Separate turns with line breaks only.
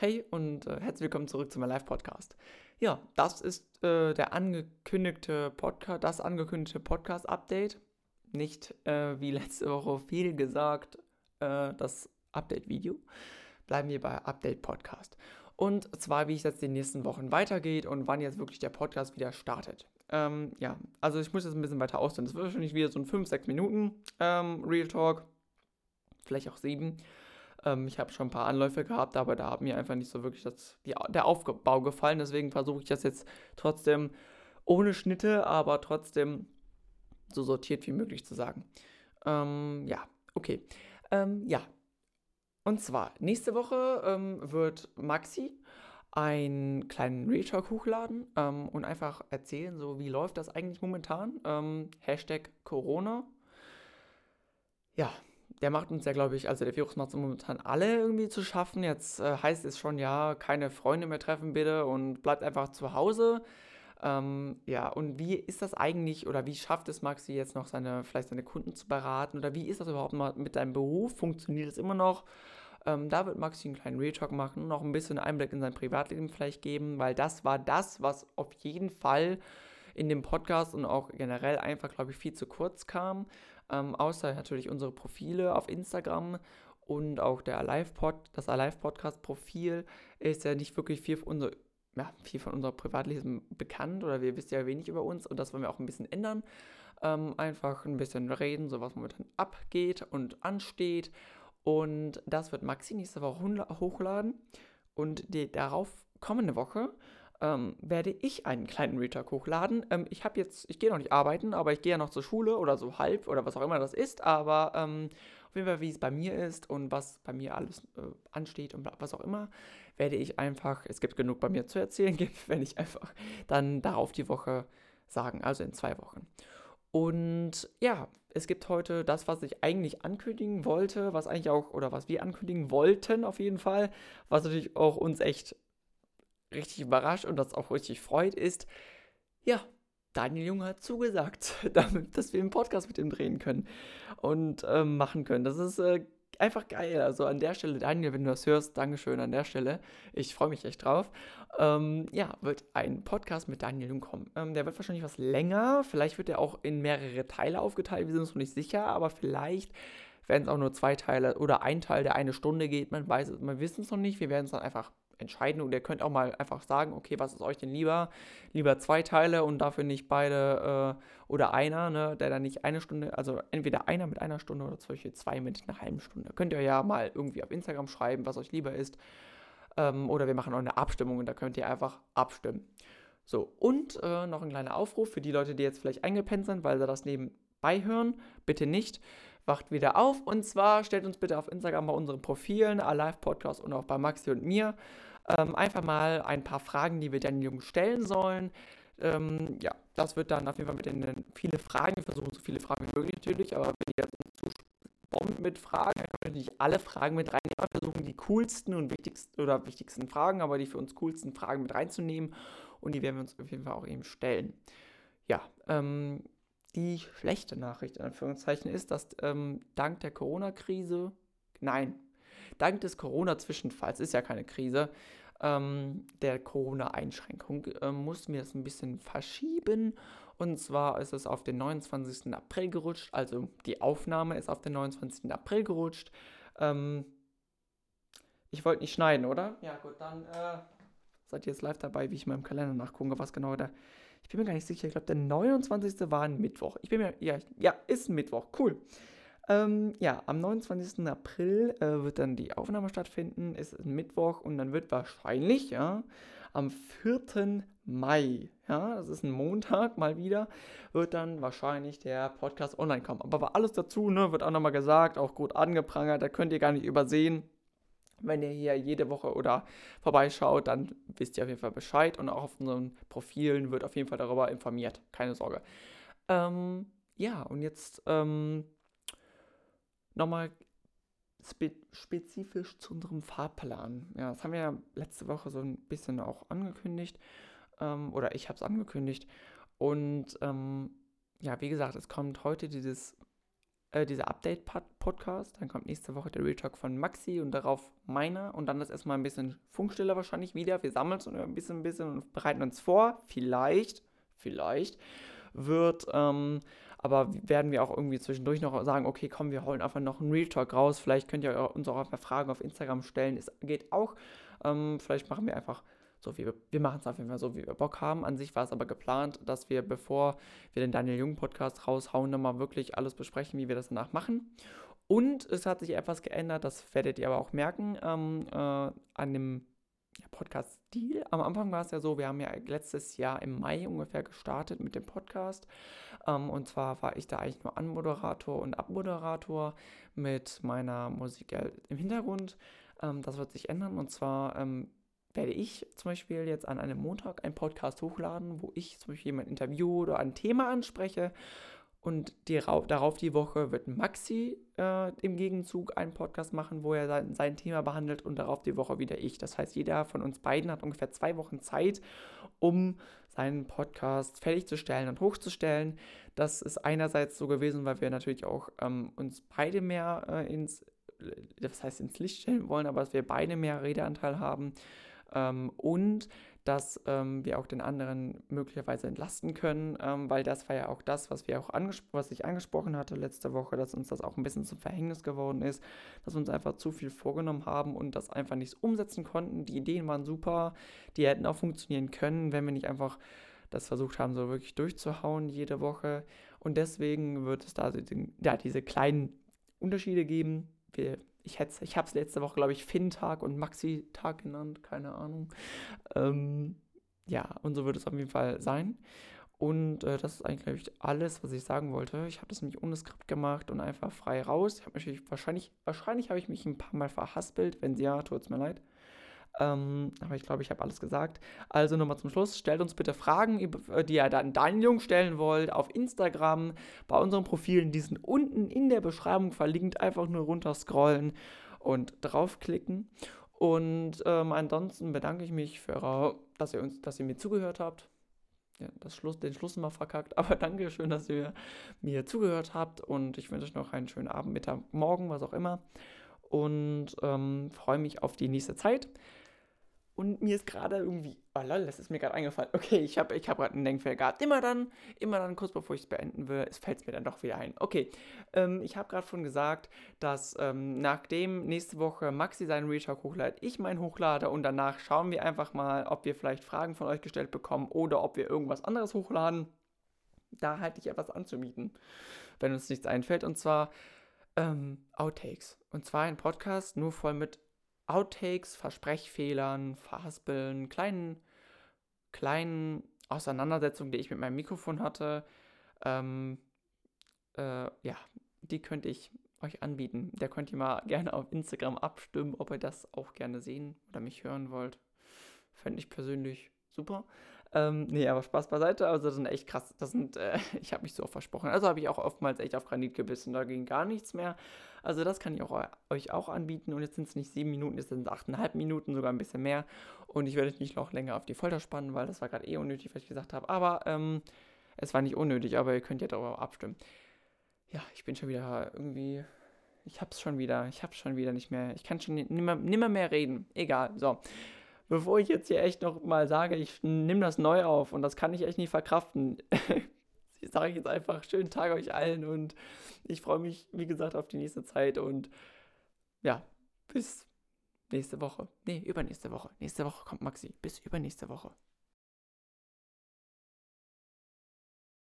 Hey und äh, herzlich willkommen zurück zu meinem Live-Podcast. Ja, das ist äh, der angekündigte Podcast, das angekündigte Podcast-Update. Nicht äh, wie letzte Woche viel gesagt, äh, das Update-Video. Bleiben wir bei Update-Podcast. Und zwar, wie es jetzt die nächsten Wochen weitergeht und wann jetzt wirklich der Podcast wieder startet. Ähm, ja, also ich muss jetzt ein bisschen weiter ausdehnen. Das wird wahrscheinlich wieder so ein 5, 6 Minuten ähm, Real Talk. Vielleicht auch 7. Ähm, ich habe schon ein paar Anläufe gehabt, aber da hat mir einfach nicht so wirklich das, die, der Aufbau gefallen. Deswegen versuche ich das jetzt trotzdem ohne Schnitte, aber trotzdem so sortiert wie möglich zu sagen. Ähm, ja, okay. Ähm, ja. Und zwar, nächste Woche ähm, wird Maxi einen kleinen Real Talk hochladen ähm, und einfach erzählen, so wie läuft das eigentlich momentan. Ähm, Hashtag Corona. Ja, der macht uns ja, glaube ich, also der Virus macht es momentan alle irgendwie zu schaffen. Jetzt äh, heißt es schon, ja, keine Freunde mehr treffen bitte und bleibt einfach zu Hause. Ähm, ja, und wie ist das eigentlich oder wie schafft es Maxi jetzt noch seine, vielleicht seine Kunden zu beraten oder wie ist das überhaupt mal mit deinem Beruf? Funktioniert es immer noch? Ähm, da wird Maxi einen kleinen Real Talk machen, noch ein bisschen Einblick in sein Privatleben vielleicht geben, weil das war das, was auf jeden Fall in dem Podcast und auch generell einfach, glaube ich, viel zu kurz kam. Ähm, außer natürlich unsere Profile auf Instagram und auch der Alive -Pod, das Alive Podcast Profil ist ja nicht wirklich viel von, unser, ja, viel von unserem Privatleben bekannt oder wir wissen ja wenig über uns und das wollen wir auch ein bisschen ändern. Ähm, einfach ein bisschen reden, so was momentan abgeht und ansteht. Und das wird Maxi nächste Woche hochladen. Und die darauf kommende Woche ähm, werde ich einen kleinen Retalk hochladen. Ähm, ich habe jetzt, ich gehe noch nicht arbeiten, aber ich gehe ja noch zur Schule oder so halb oder was auch immer das ist. Aber ähm, auf jeden Fall, wie es bei mir ist und was bei mir alles äh, ansteht und was auch immer, werde ich einfach, es gibt genug bei mir zu erzählen, wenn ich einfach dann darauf die Woche sagen, also in zwei Wochen. Und ja, es gibt heute das, was ich eigentlich ankündigen wollte, was eigentlich auch, oder was wir ankündigen wollten auf jeden Fall, was natürlich auch uns echt richtig überrascht und das auch richtig freut, ist, ja, Daniel Junge hat zugesagt, damit, dass wir einen Podcast mit ihm drehen können und äh, machen können. Das ist äh, einfach geil. Also an der Stelle, Daniel, wenn du das hörst, Dankeschön an der Stelle. Ich freue mich echt drauf. Ähm, ja, wird ein Podcast mit Daniel Jung kommen. Ähm, der wird wahrscheinlich was länger. Vielleicht wird er auch in mehrere Teile aufgeteilt. Wir sind uns noch nicht sicher, aber vielleicht werden es auch nur zwei Teile oder ein Teil, der eine Stunde geht. Man weiß es, man wissen es noch nicht. Wir werden es dann einfach entscheiden und ihr könnt auch mal einfach sagen, okay, was ist euch denn lieber? Lieber zwei Teile und dafür nicht beide äh, oder einer, ne, der dann nicht eine Stunde, also entweder einer mit einer Stunde oder solche zwei mit einer halben Stunde. Könnt ihr ja mal irgendwie auf Instagram schreiben, was euch lieber ist. Ähm, oder wir machen auch eine Abstimmung und da könnt ihr einfach abstimmen. So, und äh, noch ein kleiner Aufruf für die Leute, die jetzt vielleicht eingepennt sind, weil sie das nebenbei hören. Bitte nicht wacht wieder auf. Und zwar stellt uns bitte auf Instagram bei unseren Profilen, Alive Podcast und auch bei Maxi und mir ähm, einfach mal ein paar Fragen, die wir den Jungen stellen sollen. Ähm, ja, das wird dann auf jeden Fall mit den viele Fragen, wir versuchen so viele Fragen wie möglich natürlich, aber wenn ihr zu bombt mit Fragen, dann können wir nicht alle Fragen mit reinnehmen. Wir versuchen die coolsten und wichtigsten oder wichtigsten Fragen, aber die für uns coolsten Fragen mit reinzunehmen und die werden wir uns auf jeden Fall auch eben stellen. Ja, ähm, die schlechte Nachricht in Anführungszeichen ist, dass ähm, dank der Corona-Krise, nein, dank des Corona-Zwischenfalls, ist ja keine Krise, ähm, der Corona-Einschränkung, äh, mussten wir das ein bisschen verschieben. Und zwar ist es auf den 29. April gerutscht, also die Aufnahme ist auf den 29. April gerutscht. Ähm, ich wollte nicht schneiden, oder? Ja, gut, dann äh, seid ihr jetzt live dabei, wie ich mal im Kalender nachgucke, was genau da. Ich bin mir gar nicht sicher, ich glaube, der 29. war ein Mittwoch. Ich bin mir, ja, ja, ist ein Mittwoch, cool. Ähm, ja, am 29. April äh, wird dann die Aufnahme stattfinden. Es ist Mittwoch und dann wird wahrscheinlich, ja, am 4. Mai, ja, das ist ein Montag mal wieder, wird dann wahrscheinlich der Podcast online kommen. Aber alles dazu, ne, wird auch nochmal gesagt, auch gut angeprangert, da könnt ihr gar nicht übersehen. Wenn ihr hier jede Woche oder vorbeischaut, dann wisst ihr auf jeden Fall Bescheid und auch auf unseren Profilen wird auf jeden Fall darüber informiert. Keine Sorge. Ähm, ja, und jetzt ähm, nochmal spe spezifisch zu unserem Fahrplan. Ja, das haben wir ja letzte Woche so ein bisschen auch angekündigt. Ähm, oder ich habe es angekündigt. Und ähm, ja, wie gesagt, es kommt heute dieses äh, dieser Update-Podcast. Dann kommt nächste Woche der Real Talk von Maxi und darauf meiner. Und dann ist erstmal ein bisschen Funkstille wahrscheinlich wieder. Wir sammeln uns ein bisschen, ein bisschen und bereiten uns vor. Vielleicht, vielleicht wird, ähm, aber werden wir auch irgendwie zwischendurch noch sagen, okay, komm, wir holen einfach noch einen Real Talk raus. Vielleicht könnt ihr uns auch einfach Fragen auf Instagram stellen. Es geht auch. Ähm, vielleicht machen wir einfach so wie wir, wir machen es auf jeden Fall so, wie wir Bock haben. An sich war es aber geplant, dass wir, bevor wir den Daniel Jung Podcast raushauen, nochmal wirklich alles besprechen, wie wir das danach machen. Und es hat sich etwas geändert, das werdet ihr aber auch merken, ähm, äh, an dem Podcast-Stil. Am Anfang war es ja so, wir haben ja letztes Jahr im Mai ungefähr gestartet mit dem Podcast. Ähm, und zwar war ich da eigentlich nur Anmoderator und Abmoderator mit meiner Musik im Hintergrund. Ähm, das wird sich ändern. Und zwar ähm, werde ich zum Beispiel jetzt an einem Montag einen Podcast hochladen, wo ich zum Beispiel jemand interview oder ein Thema anspreche. Und die, darauf die Woche wird Maxi äh, im Gegenzug einen Podcast machen, wo er sein, sein Thema behandelt und darauf die Woche wieder ich. Das heißt, jeder von uns beiden hat ungefähr zwei Wochen Zeit, um seinen Podcast fertigzustellen und hochzustellen. Das ist einerseits so gewesen, weil wir natürlich auch ähm, uns beide mehr äh, ins, das heißt ins Licht stellen wollen, aber dass wir beide mehr Redeanteil haben. Ähm, und dass ähm, wir auch den anderen möglicherweise entlasten können, ähm, weil das war ja auch das, was wir auch was ich angesprochen hatte letzte Woche, dass uns das auch ein bisschen zum Verhängnis geworden ist, dass wir uns einfach zu viel vorgenommen haben und das einfach nicht umsetzen konnten. Die Ideen waren super, die hätten auch funktionieren können, wenn wir nicht einfach das versucht haben, so wirklich durchzuhauen jede Woche. Und deswegen wird es da ja, diese kleinen Unterschiede geben. Wir ich, ich habe es letzte Woche, glaube ich, Finn-Tag und Maxi-Tag genannt, keine Ahnung. Ähm, ja, und so wird es auf jeden Fall sein. Und äh, das ist eigentlich, glaube ich, alles, was ich sagen wollte. Ich habe das nämlich ohne Skript gemacht und einfach frei raus. Ich habe natürlich wahrscheinlich, wahrscheinlich habe ich mich ein paar Mal verhaspelt. Wenn ja, tut es mir leid. Ähm, aber ich glaube, ich habe alles gesagt. Also nochmal zum Schluss. Stellt uns bitte Fragen, äh, die ihr dann Daniel Jung stellen wollt, auf Instagram, bei unseren Profilen. Die sind unten in der Beschreibung verlinkt. Einfach nur runter scrollen und draufklicken. Und ähm, ansonsten bedanke ich mich für dass ihr uns, dass ihr mir zugehört habt. Ja, das Schluss, den Schluss mal verkackt, aber danke schön, dass ihr mir zugehört habt und ich wünsche euch noch einen schönen Abend, Mittag, Morgen, was auch immer und ähm, freue mich auf die nächste Zeit. Und mir ist gerade irgendwie, oh lol, das ist mir gerade eingefallen. Okay, ich habe ich hab gerade einen Denkfehler gehabt. Immer dann, immer dann, kurz bevor ich es beenden will, es fällt mir dann doch wieder ein. Okay, ähm, ich habe gerade schon gesagt, dass ähm, nachdem nächste Woche Maxi seinen Retalk hochladet, ich meinen hochlade und danach schauen wir einfach mal, ob wir vielleicht Fragen von euch gestellt bekommen oder ob wir irgendwas anderes hochladen. Da halte ich etwas anzumieten, wenn uns nichts einfällt. Und zwar ähm, Outtakes. Und zwar ein Podcast nur voll mit Outtakes, Versprechfehlern, Verhaspeln, kleinen, kleinen Auseinandersetzungen, die ich mit meinem Mikrofon hatte. Ähm, äh, ja, die könnte ich euch anbieten. Da könnt ihr mal gerne auf Instagram abstimmen, ob ihr das auch gerne sehen oder mich hören wollt. Fände ich persönlich super. Ähm, nee, aber Spaß beiseite. Also, das sind echt krass. Das sind, äh, ich habe mich so versprochen. Also habe ich auch oftmals echt auf Granit gebissen. Da ging gar nichts mehr. Also, das kann ich auch, euch auch anbieten. Und jetzt sind es nicht sieben Minuten, jetzt sind es achteinhalb Minuten, sogar ein bisschen mehr. Und ich werde euch nicht noch länger auf die Folter spannen, weil das war gerade eh unnötig, was ich gesagt habe. Aber ähm, es war nicht unnötig, aber ihr könnt ja darüber abstimmen. Ja, ich bin schon wieder irgendwie. Ich hab's schon wieder. Ich hab's schon wieder nicht mehr. Ich kann schon nimmer, nimmer mehr reden. Egal. So bevor ich jetzt hier echt noch mal sage, ich nehme das neu auf und das kann ich echt nicht verkraften, sage ich jetzt einfach schönen Tag euch allen und ich freue mich, wie gesagt, auf die nächste Zeit und ja, bis nächste Woche. Nee, übernächste Woche. Nächste Woche kommt Maxi. Bis übernächste Woche.